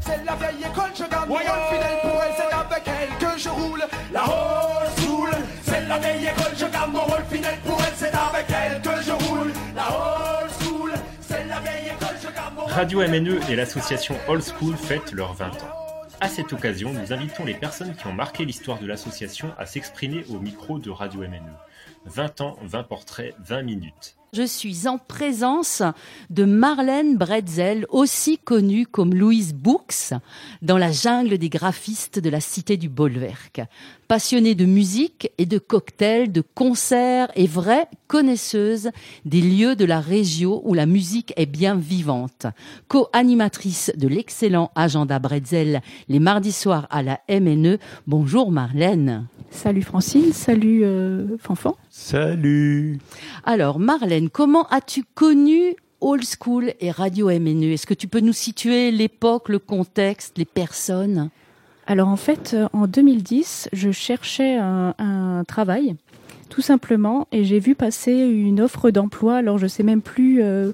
C'est la vieille école, je garde mon fidèle pour elle, c'est avec elle que je roule. La old school, c'est la vieille école, je garde mon rôle fidèle pour elle, c'est avec elle que je roule. La old school, c'est la vieille école, je garde mon Radio MNE et l'association Old School fêtent leurs 20 ans. À cette occasion, nous invitons les personnes qui ont marqué l'histoire de l'association à s'exprimer au micro de Radio MNE. 20 ans, 20 portraits, 20 minutes. Je suis en présence de Marlène Bretzel, aussi connue comme Louise Books, dans la jungle des graphistes de la cité du Bolwerk. Passionnée de musique et de cocktails, de concerts et vraie connaisseuse des lieux de la région où la musique est bien vivante. Co-animatrice de l'excellent agenda Bretzel les mardis soirs à la MNE. Bonjour Marlène. Salut Francine, salut euh, Fanfan. Salut. Alors Marlène, comment as-tu connu Old School et Radio MNE Est-ce que tu peux nous situer l'époque, le contexte, les personnes? Alors en fait, euh, en 2010, je cherchais un, un travail, tout simplement, et j'ai vu passer une offre d'emploi. Alors je sais même plus euh,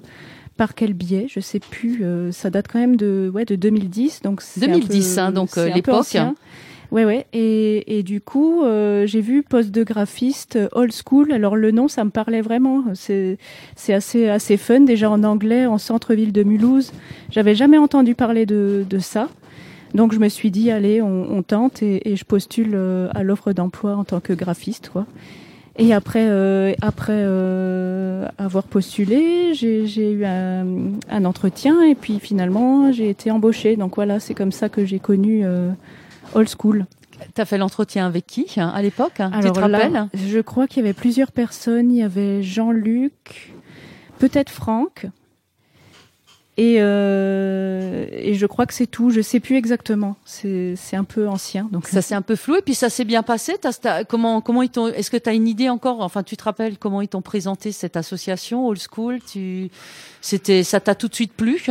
par quel biais, je sais plus. euh, ça date quand même de ouais de 2010, donc c'est un 2010, peu- hein, donc, euh, l'époque, hein. Ouais, ouais. Et, et du coup, euh, j'ai vu poste de graphiste euh, old school. Alors le nom, ça me parlait vraiment. C'est c'est assez assez fun. Déjà en anglais, en centre-ville de Mulhouse, j'avais jamais entendu parler de de ça. Donc je me suis dit allez, on, on tente et, et je postule euh, à l'offre d'emploi en tant que graphiste, quoi. Et après, euh, après euh, avoir postulé, j'ai eu un, un entretien et puis finalement j'ai été embauchée. Donc voilà, c'est comme ça que j'ai connu euh, Old School. Tu as fait l'entretien avec qui hein, à l'époque hein Tu te là, rappelles? Je crois qu'il y avait plusieurs personnes. Il y avait Jean-Luc, peut-être Franck. Et, euh, et je crois que c'est tout. Je sais plus exactement. C'est c'est un peu ancien. Donc Ça s'est un peu flou et puis ça s'est bien passé. Comment comment ils t'ont Est-ce que tu as une idée encore? Enfin, tu te rappelles comment ils t'ont présenté cette association Old School? Tu c'était ça t'a tout de suite plu?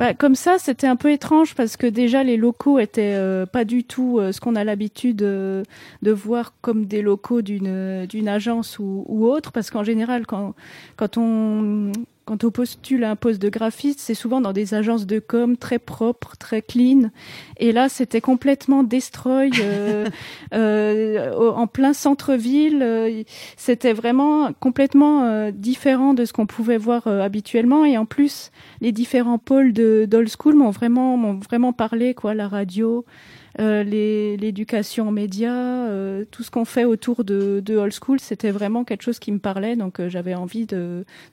Bah, comme ça, c'était un peu étrange parce que déjà les locaux étaient euh, pas du tout euh, ce qu'on a l'habitude euh, de voir comme des locaux d'une d'une agence ou, ou autre. Parce qu'en général, quand quand on quand on postule à un poste de graphiste, c'est souvent dans des agences de com très propres, très clean. Et là, c'était complètement destroy euh, euh, en plein centre-ville. Euh, C'était vraiment complètement euh, différent de ce qu'on pouvait voir euh, habituellement. Et en plus, les différents pôles de d'old school m'ont vraiment m'ont vraiment parlé quoi la radio euh, l'éducation aux médias euh, tout ce qu'on fait autour de, de old school c'était vraiment quelque chose qui me parlait donc euh, j'avais envie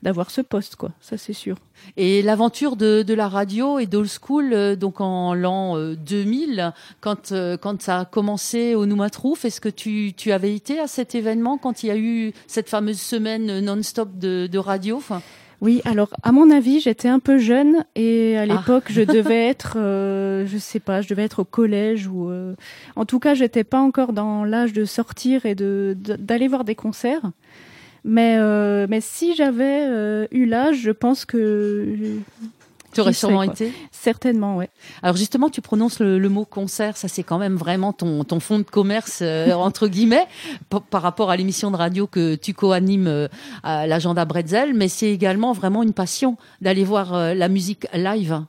d'avoir ce poste quoi. Ça c'est sûr. Et l'aventure de, de la radio et d'Old School, euh, donc en l'an euh, 2000, quand, euh, quand ça a commencé au Noumatrouf, est-ce que tu, tu avais été à cet événement quand il y a eu cette fameuse semaine non-stop de, de radio? Enfin, oui alors à mon avis j'étais un peu jeune et à Ah. l'époque je devais être euh, je sais pas je devais être au collège ou euh, en tout cas j'étais pas encore dans l'âge de sortir et de d'aller voir des concerts mais euh, mais si j'avais euh, eu l'âge je pense que Tu aurais sûrement quoi. été. certainement ouais Alors justement, tu prononces le, le mot concert, ça c'est quand même vraiment ton, ton fond de commerce euh, entre guillemets par, rapport à l'émission de radio que tu co-animes euh, à l'agenda Bretzel, mais c'est également vraiment une passion d'aller voir euh, la musique live.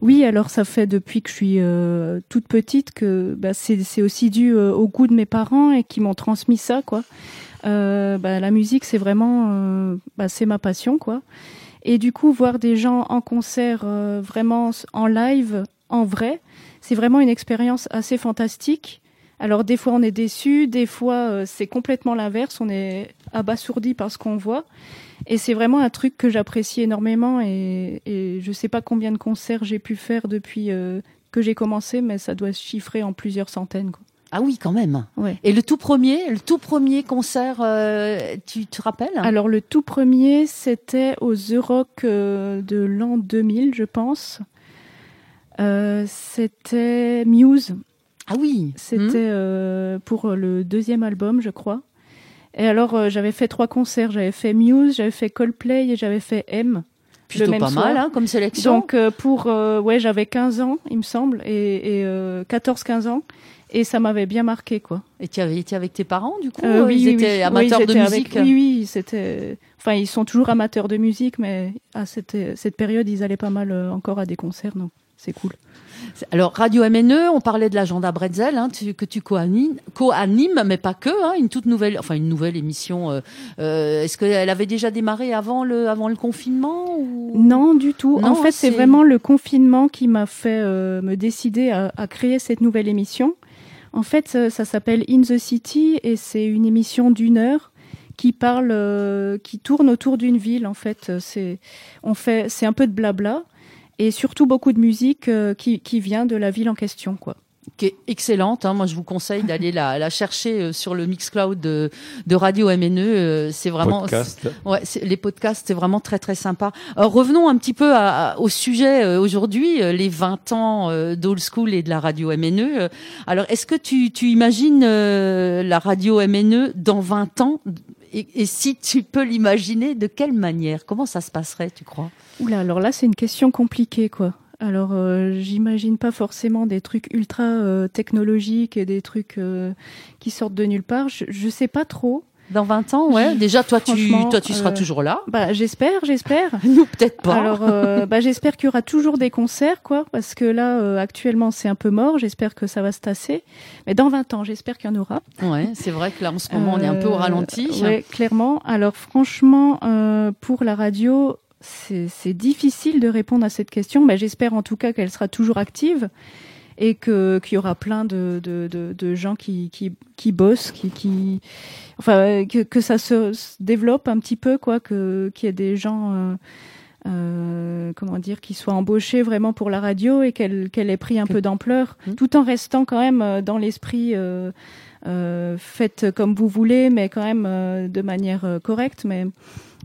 Oui, alors ça fait depuis que je suis euh, toute petite que bah, c'est c'est aussi dû euh, au goût de mes parents et qui m'ont transmis ça, quoi. Euh, bah, la musique, c'est vraiment, euh, bah, c'est ma passion, quoi. Et du coup, voir des gens en concert, euh, vraiment en live, en vrai, c'est vraiment une expérience assez fantastique. Alors des fois on est déçu, des fois euh, c'est complètement l'inverse, on est abasourdi par ce qu'on voit. Et c'est vraiment un truc que j'apprécie énormément et, et je sais pas combien de concerts j'ai pu faire depuis euh, que j'ai commencé, mais ça doit se chiffrer en plusieurs centaines. Quoi. Ah oui, quand même. Ouais. Et le tout premier, le tout premier concert, euh, tu te rappelles? Alors le tout premier, c'était aux Euroc euh, de l'an 2000, je pense. Euh, c'était Muse. Ah oui. C'était Hmm. pour le deuxième album, je crois. Et alors, j'avais fait trois concerts. J'avais fait Muse, j'avais fait Coldplay et j'avais fait M. Plutôt pas soir. mal hein, comme sélection. Donc, euh, pour. euh, ouais, j'avais 15 ans, il me semble, et, et euh, 14-15 ans. Et ça m'avait bien marqué, quoi. Et tu avais été avec tes parents, du coup Euh, euh, Ils étaient amateurs Oui, de j'étais musique avec- Oui, oui, c'était. Enfin, ils sont toujours amateurs de musique, mais à cette, cette période, ils allaient pas mal euh, encore à des concerts. Donc. c'est cool. Alors, Radio MNE, on parlait de l'agenda Bretzel, hein, que tu co-animes, mais pas que, hein, une toute nouvelle, enfin une nouvelle émission. Euh, euh, est-ce qu'elle avait déjà démarré avant le, avant le confinement ou... Non, du tout. en fait, c'est vraiment le confinement qui m'a fait me décider à, à, créer cette nouvelle émission. En fait, ça s'appelle In the City et c'est une émission d'une heure qui parle, euh, qui tourne autour d'une ville. En fait, c'est on fait, c'est un peu de blabla et surtout beaucoup de musique euh, qui, qui vient de la ville en question, quoi qui est excellente. Hein. Moi, je vous conseille d'aller la, la, chercher euh, sur le Mixcloud de, de Radio MNE. C'est vraiment, Podcast. ouais, les podcasts, c'est vraiment très très sympa. revenons un petit peu à, au sujet aujourd'hui, les 20 ans d'Old School et de la Radio MNE. Alors, est-ce que tu, tu imagines la Radio MNE dans 20 ans? Et, si tu peux l'imaginer, de quelle manière? Comment ça se passerait, tu crois? Oula, alors là, c'est une question compliquée, quoi. Alors, euh, j'imagine pas forcément des trucs ultra euh, technologiques et des trucs euh, qui sortent de nulle part. Je, je sais pas trop. Dans 20 ans, ouais. Déjà, toi, tu, toi, tu seras euh, toujours là. Bah, j'espère, j'espère. Nous, peut-être pas. Alors, euh, bah, j'espère qu'il y aura toujours des concerts, quoi, parce que là, euh, actuellement, c'est un peu mort. J'espère que ça va se tasser. Mais dans 20 ans, j'espère qu'il y en aura. Ouais, c'est vrai que là, en ce moment, on est un peu au ralenti. Ouais, clairement. Alors, franchement, pour la radio, c'est difficile de répondre à cette question. Mais j'espère en tout cas qu'elle sera toujours active et que qu'il y aura plein de, de, de, de gens qui, qui, qui bossent, qui, qui enfin que, que ça se, développe un petit peu quoi, que qu'il y ait des gens euh, euh, comment dire qui soient embauchés vraiment pour la radio et qu'elle qu'elle ait pris un peu d'ampleur, mmh. tout en restant quand même euh, dans l'esprit euh, euh, faites comme vous voulez, mais quand même de manière correcte, mais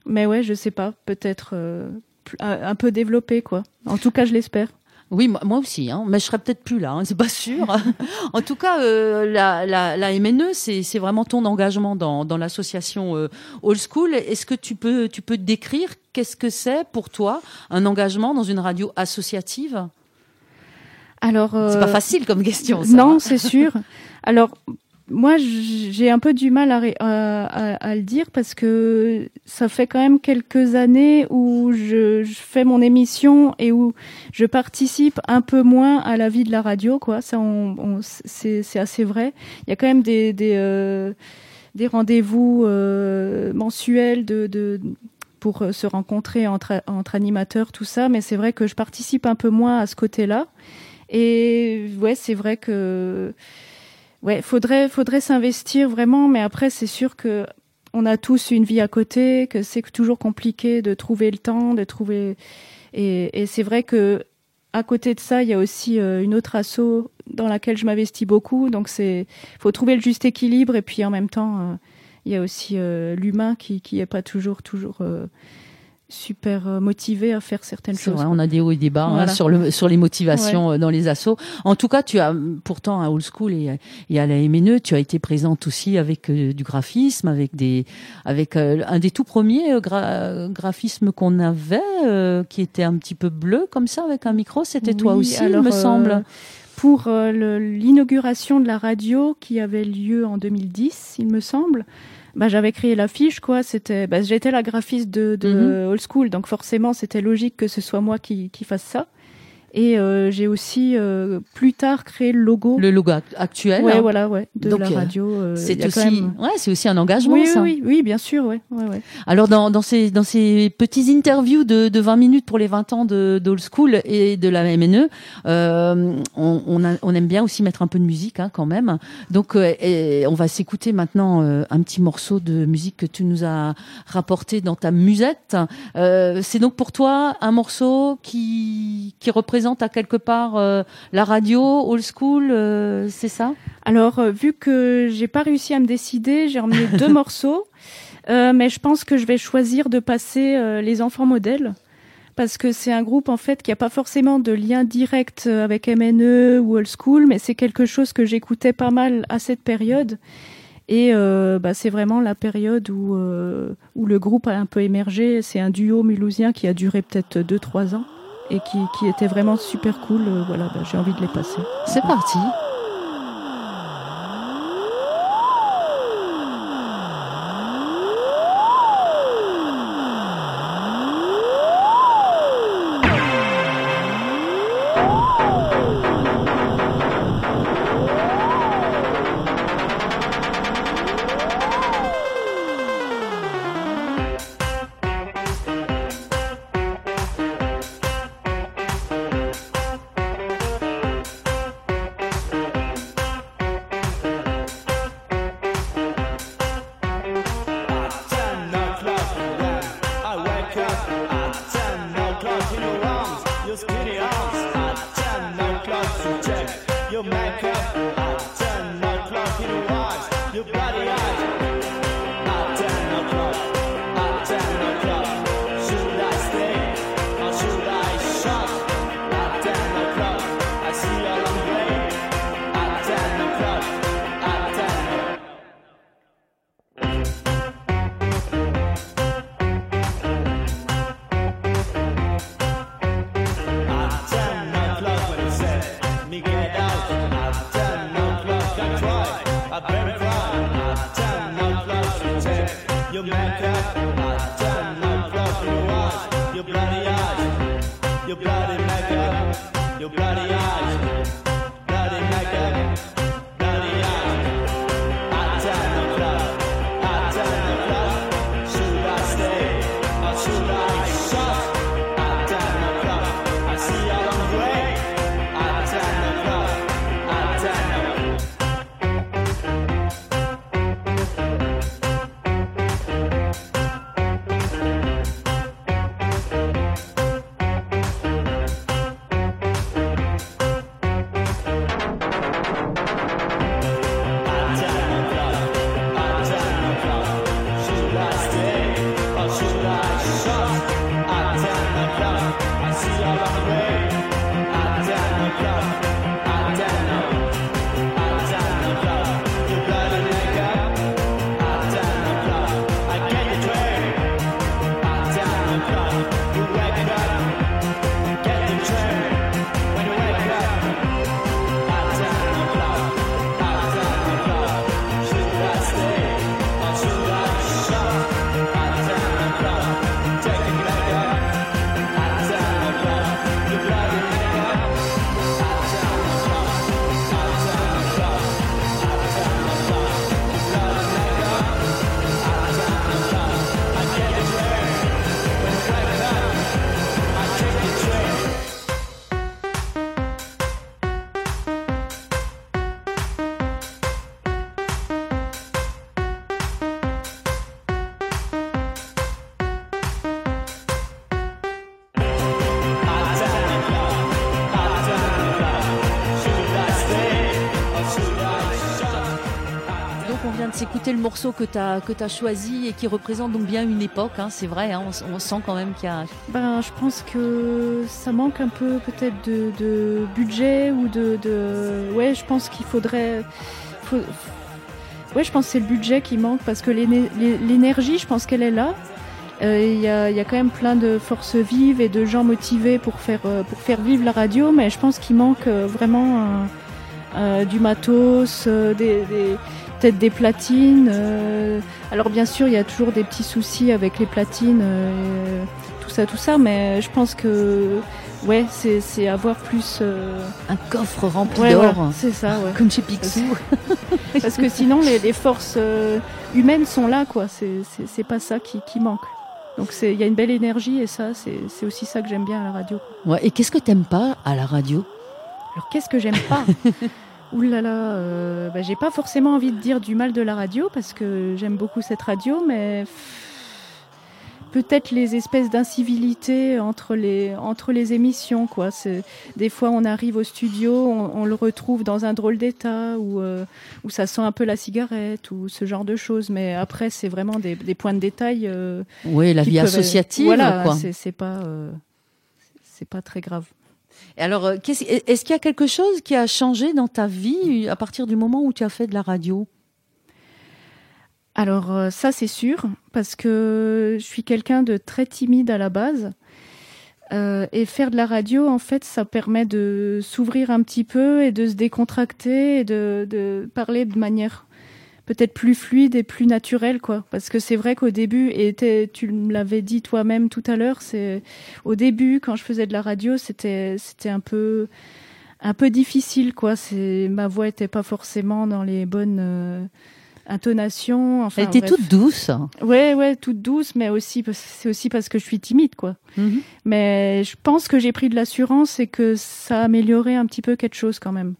mais ouais, je sais pas, peut-être un peu développé quoi. En tout cas, je l'espère. Oui, moi aussi, hein, mais je serais peut-être plus là, hein, c'est pas sûr. en tout cas, euh, la, la, la, MNE, c'est vraiment ton engagement dans, dans l'association euh, Old School. Est-ce que tu peux, tu peux décrire? Qu'est-ce que c'est pour toi un engagement dans une radio associative? Alors, c'est pas euh, facile comme question. Ça. Non, c'est sûr. Alors, moi, j'ai un peu du mal à, le dire parce que ça fait quand même quelques années où je, fais mon émission et où je participe un peu moins à la vie de la radio, quoi. Ça, c'est assez vrai. Il y a quand même des euh, rendez-vous euh, mensuels pour se rencontrer entre, entre animateurs, tout ça. Mais c'est vrai que je participe un peu moins à ce côté-là. Et ouais, c'est vrai que ouais, faudrait, faudrait s'investir vraiment, mais après, c'est sûr que on a tous une vie à côté, que c'est toujours compliqué de trouver le temps, de trouver. Et, c'est vrai que à côté de ça, il y a aussi euh, une autre asso dans laquelle je m'investis beaucoup. Donc c'est, faut trouver le juste équilibre et puis en même temps, euh, il y a aussi euh, l'humain qui qui est pas toujours toujours super euh, motivé à faire certaines choses. Vrai, on a des hauts et des bas hein, sur le sur les motivations euh, dans les assos. En tout cas, tu as pourtant à Old School et, et à la MNE, tu as été présente aussi avec euh, du graphisme, avec des avec un des tout premiers graphismes qu'on avait qui était un petit peu bleu comme ça avec un micro. C'était toi aussi, il me semble. Pour l'inauguration de la radio qui avait lieu en 2010, il me semble bah, j'avais créé l'affiche, quoi. C'était, bah, j'étais la graphiste de, de mhm. Old School, donc forcément, c'était logique que ce soit moi qui, qui fasse ça. Et euh, j'ai aussi euh, plus tard créé le logo. Le logo actuel. Ouais, hein. voilà, ouais, de la euh, radio. Euh, c'est aussi, ouais, c'est aussi un engagement. Oui, ça. oui, oui, bien sûr, ouais, ouais, ouais. Alors dans dans ces dans ces petits interviews de, de 20 minutes pour les 20 ans de d'Old School et de la MNE, euh, on on, a, on, aime bien aussi mettre un peu de musique, hein, quand même. Donc et on va s'écouter maintenant un petit morceau de musique que tu nous as rapporté dans ta musette. c'est donc pour toi un morceau qui qui représente à quelque part euh, la radio, old school, euh, c'est ça? Alors, euh, vu que j'ai pas réussi à me décider, j'ai emmené deux morceaux, mais je pense que je vais choisir de passer les enfants modèles parce que c'est un groupe en fait qui a pas forcément de lien direct avec MNE ou old school, mais c'est quelque chose que j'écoutais pas mal à cette période. Et bah, c'est vraiment la période où, où le groupe a un peu émergé. C'est un duo mulhousien qui a duré peut-être 2-3 ans et qui, qui était vraiment super cool. Euh, voilà, bah, j'ai envie de les passer. C'est parti. thank you your makeup. At 10 o'clock your eyes, your bloody eyes, your bloody makeup, your bloody eyes, le morceau que tu as, choisi et qui représente donc bien une époque, hein, c'est vrai, hein, on, sent quand même qu'il y a... Ben, je pense que ça manque un peu peut-être de, budget ou de. Ouais, je pense qu'il faudrait... Ouais, je pense que c'est le budget qui manque parce que l'énergie, je pense qu'elle est là. Euh, Il y, a, quand même plein de forces vives et de gens motivés pour faire, euh, pour faire vivre la radio, mais je pense qu'il manque euh, vraiment du matos, des- peut-être des platines. euh. Alors bien sûr, il y a toujours des petits soucis avec les platines, euh, tout ça, tout ça, mais je pense que ouais, c'est c'est avoir plus. euh, Un coffre rempli ouais, d'or, voilà, c'est ça, ouais. comme chez Picsou. Parce que sinon, les, les forces humaines sont là, quoi. C'est c'est- c'est pas ça qui, qui manque. Donc c'est- il y a une belle énergie et ça, c'est c'est aussi ça que j'aime bien à la radio. Ouais, et qu'est-ce que t'aimes pas à la radio? Alors qu'est-ce que j'aime pas? Ouh là là, euh, bah, j'ai pas forcément envie de dire du mal de la radio parce que j'aime beaucoup cette radio, mais peut-être les espèces d'incivilité entre les entre les émissions quoi. Des fois on arrive au studio, on, on le retrouve dans un drôle d'état ou euh, où ça sent un peu la cigarette ou ce genre de choses. Mais après c'est vraiment des, des points de détail. euh, Oui, la vie peuvent- associative, Voilà, c'est pas euh, c'est pas très grave. Et alors, euh, est-ce qu'il y a quelque chose qui a changé dans ta vie à partir du moment où tu as fait de la radio? Alors euh, ça c'est sûr, parce que je suis quelqu'un de très timide à la base. Euh, et faire de la radio, en fait, ça permet de s'ouvrir un petit peu et de se décontracter et de parler de manière peut-être plus fluide et plus naturelle, quoi. Parce que c'est vrai qu'au début, et tu me l'avais dit toi-même tout à l'heure, c'est au début quand je faisais de la radio, c'était c'était un peu un peu difficile, quoi. C'est ma voix était pas forcément dans les bonnes euh, intonations. Enfin, Elle était bref. toute douce. Ouais, ouais, toute douce, mais aussi c'est aussi parce que je suis timide, quoi. Mhm. Mais je pense que j'ai pris de l'assurance et que ça a amélioré un petit peu quelque chose quand même.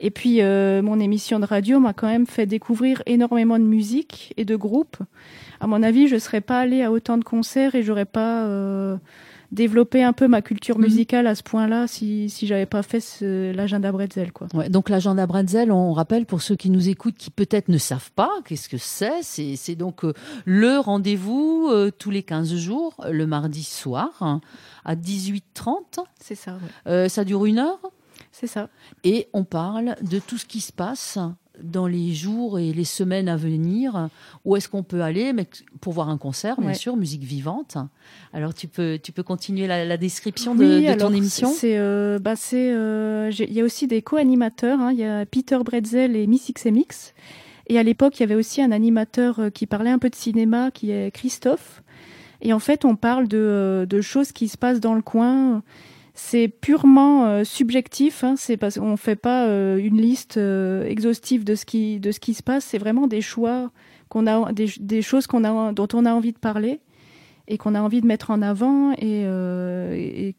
Et puis euh, mon émission de radio m'a quand même fait découvrir énormément de musique et de groupes. À mon avis, je serais pas allée à autant de concerts et j'aurais pas euh, développer un peu ma culture Mhm. musicale à ce point-là si, si j'avais pas fait l'agenda Bretzel, quoi. Ouais, donc l'agenda Bretzel, on rappelle pour ceux qui nous écoutent, qui peut-être ne savent pas, qu'est-ce que c'est C'est donc euh, le rendez-vous euh, tous les 15 jours, le mardi soir, hein, à 18h30. C'est ça, ouais. Ça dure une heure? C'est ça. et on parle de tout ce qui se passe dans les jours et les semaines à venir. Où est-ce qu'on peut aller mais pour voir un concert, bien Ouais. sûr, musique vivante. Alors tu peux, tu peux continuer la, la description de, Oui, de alors, ton émission? C'est, euh, bah, c'est, euh, il y a aussi des co-animateurs. hein. Il y a Peter Bretzel et Miss XMX. Et à l'époque, il y avait aussi un animateur euh, qui parlait un peu de cinéma, qui est Christophe. Et en fait, on parle de, de choses qui se passent dans le coin. C'est purement euh, subjectif. Hein. C'est parce qu'on fait pas euh, une liste euh, exhaustive de ce qui se passe. C'est vraiment des choix qu'on a, des, choses dont on a envie de parler et qu'on a envie de mettre en avant. Et,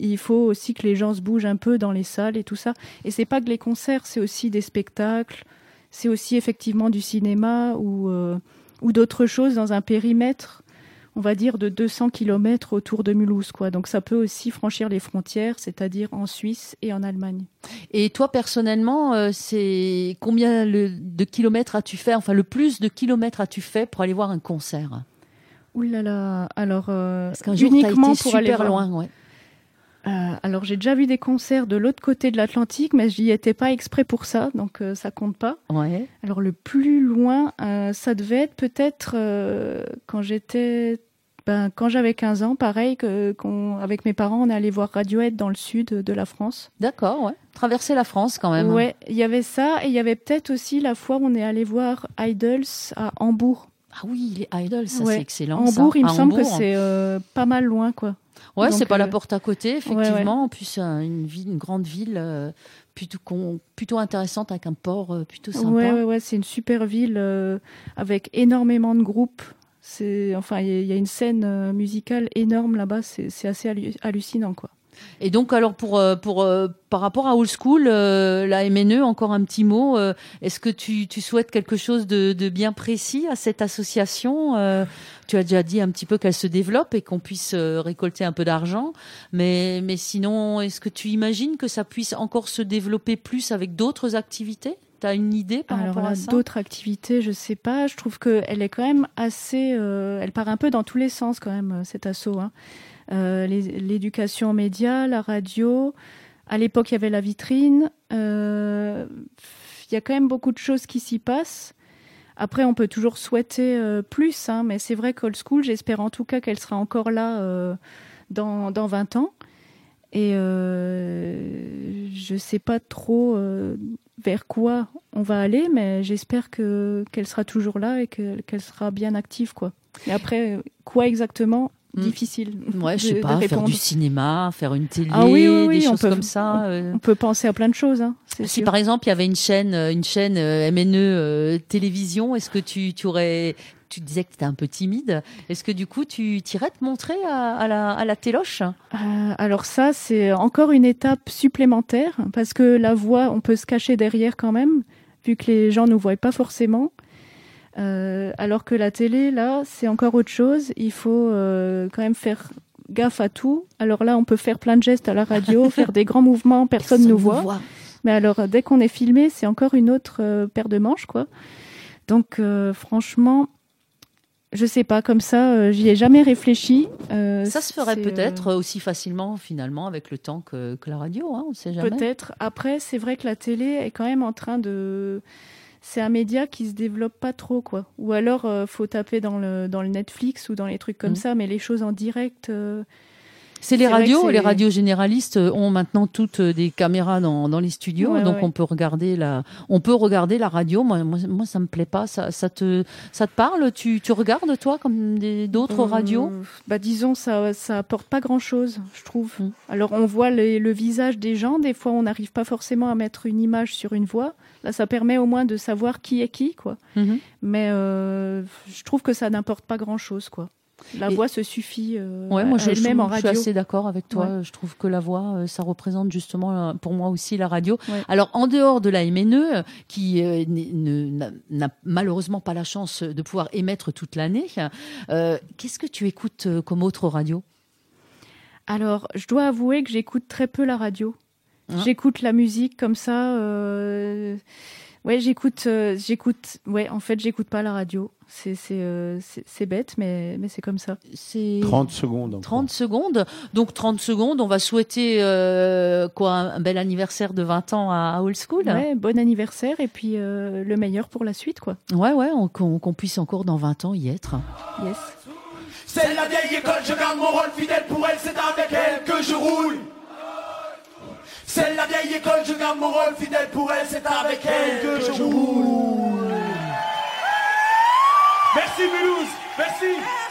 il faut aussi que les gens se bougent un peu dans les salles et tout ça. Et c'est pas que les concerts, c'est aussi des spectacles. C'est aussi effectivement du cinéma ou d'autres choses dans un périmètre on va dire, de 200 km autour de Mulhouse. Quoi. Donc ça peut aussi franchir les frontières, c'est-à-dire en Suisse et en Allemagne. Et toi, personnellement, euh, c'est combien le- de kilomètres as-tu fait Enfin, le plus de kilomètres as-tu fait pour aller voir un concert? Ouh là là, alors euh, Parce qu'un jour, tu uniquement été pour super aller voir- loin. Ouais. Euh, alors j'ai déjà vu des concerts de l'autre côté de l'Atlantique, mais j'y étais pas exprès pour ça, donc euh, ça compte pas. Ouais. Alors le plus loin, euh, ça devait être peut-être quand j'étais, ben, quand j'avais 15 ans, pareil que avec mes parents, on est allé voir Radiohead dans le sud de la France. D'accord, ouais. Traverser la France quand même. Ouais, il y avait ça et il y avait peut-être aussi la fois où on est allé voir Idols à Hambourg. Ah oui, les idols, ça Ouais. c'est excellent. ça. Hambourg, il me À semble que c'est euh, pas mal loin, quoi. Ouais, c'est pas la euh, porte à côté, ouais, effectivement. En plus, euh, une ville, une grande ville euh, plutôt, con- plutôt intéressante avec un port plutôt sympa. Ouais, ouais, ouais, c'est une super ville avec énormément de groupes. C'est, enfin, il y, a- une scène euh, musicale énorme là-bas. C'est assez hallu- hallucinant, quoi. Et donc, alors, pour, euh, pour, euh, par rapport à Old School, la MNE, encore un petit mot. Est-ce que tu, tu souhaites quelque chose de, de bien précis à cette association Tu as déjà dit un petit peu qu'elle se développe et qu'on puisse récolter un peu d'argent. Mais, mais sinon, est-ce que tu imagines que ça puisse encore se développer plus avec d'autres activités? Tu as une idée par Alors rapport à ça? d'autres activités, je sais pas. Je trouve que elle est quand même assez. euh, elle part un peu dans tous les sens quand même euh, cet assaut. hein. Euh, L'éducation aux médias, la radio. À l'époque, il y avait la vitrine. Euh, Il y a quand même beaucoup de choses qui s'y passent. Après, on peut toujours souhaiter plus, hein, mais c'est vrai qu'Old School, j'espère en tout cas qu'elle sera encore là dans, dans 20 ans. Et euh, je sais pas trop euh, vers quoi on va aller, mais j'espère que qu'elle sera toujours là et que- qu'elle sera bien active, quoi. Et après, quoi exactement? Mm. Difficile. Ouais, je de- sais de pas, faire du cinéma, faire une télé, Ah oui, oui, oui, des choses peut- comme ça. euh. On peut penser à plein de choses, hein, Si sûr. par exemple il y avait une chaîne, une chaîne MNE télévision, est-ce que tu, tu aurais, tu disais que tu étais un peu timide, est-ce que du coup tu irais te montrer à, à la, à la téloche? Euh, alors ça, c'est encore une étape supplémentaire parce que la voix, on peut se cacher derrière quand même, vu que les gens ne nous voient pas forcément. Euh, alors que la télé, là, c'est encore autre chose. Il faut euh, quand même faire gaffe à tout. Alors là, on peut faire plein de gestes à la radio, faire des grands mouvements, personne ne nous voit. Mais alors, dès qu'on est filmé, c'est encore une autre euh, paire de manches, quoi. Donc, franchement, je sais pas, comme ça, euh, j'y ai jamais réfléchi. Euh, Ça se ferait peut-être euh, aussi facilement finalement avec le temps que, que la radio, hein, on ne sait jamais. Peut-être. Après, c'est vrai que la télé est quand même en train de. C'est un média qui se développe pas trop, quoi. Ou alors, faut taper dans le, dans le Netflix ou dans les trucs comme Mm. ça, mais les choses en direct. C'est les radios, les radios généralistes euh, ont maintenant toutes euh, des caméras dans, dans les studios, Ouais, donc ouais. on peut regarder la, on peut regarder la radio. Moi, moi, moi, ça me plaît pas. Ça, ça te, ça te parle? Tu, tu regardes toi comme d'autres euh, radios? Bah, disons, ça, ça apporte pas grand-chose, je trouve. Mm. Alors, on voit les- le visage des gens. Des fois, on n'arrive pas forcément à mettre une image sur une voix. Là, ça permet au moins de savoir qui est qui, quoi. Mhm. Mais euh, je trouve que ça n'importe pas grand-chose, quoi. La Et- voix se suffit euh, Ouais, moi je, je, elle-même en je suis radio. assez d'accord avec toi. Ouais. Je trouve que la voix, euh, ça représente justement euh, pour moi aussi la radio. Ouais. Alors en dehors de la MNE, qui euh, n'a malheureusement pas la chance de pouvoir émettre toute l'année, euh, qu'est-ce que tu écoutes comme autre radio? Alors, je dois avouer que j'écoute très peu la radio. Hein? J'écoute la musique comme ça. Ouais, j'écoute, euh, j'écoute. Ouais, en fait, j'écoute pas la radio. C'est c'est euh, c'est c'est bête, mais mais c'est comme ça. C'est 30 secondes. encore. 30 secondes. Donc 30 secondes, on va souhaiter euh, quoi un, bel anniversaire de 20 ans à, à Old School. Ouais, bon anniversaire et puis euh, le meilleur pour la suite, quoi. ouais, ouais, on- qu'on qu'on puisse encore dans 20 ans y être. Yes. C'est la vieille école, je garde mon rôle fidèle pour elle, c'est avec elle que je roule. C'est la vieille école, je garde mon rôle fidèle pour elle, c'est avec elle que je roule. Merci Mulhouse, merci.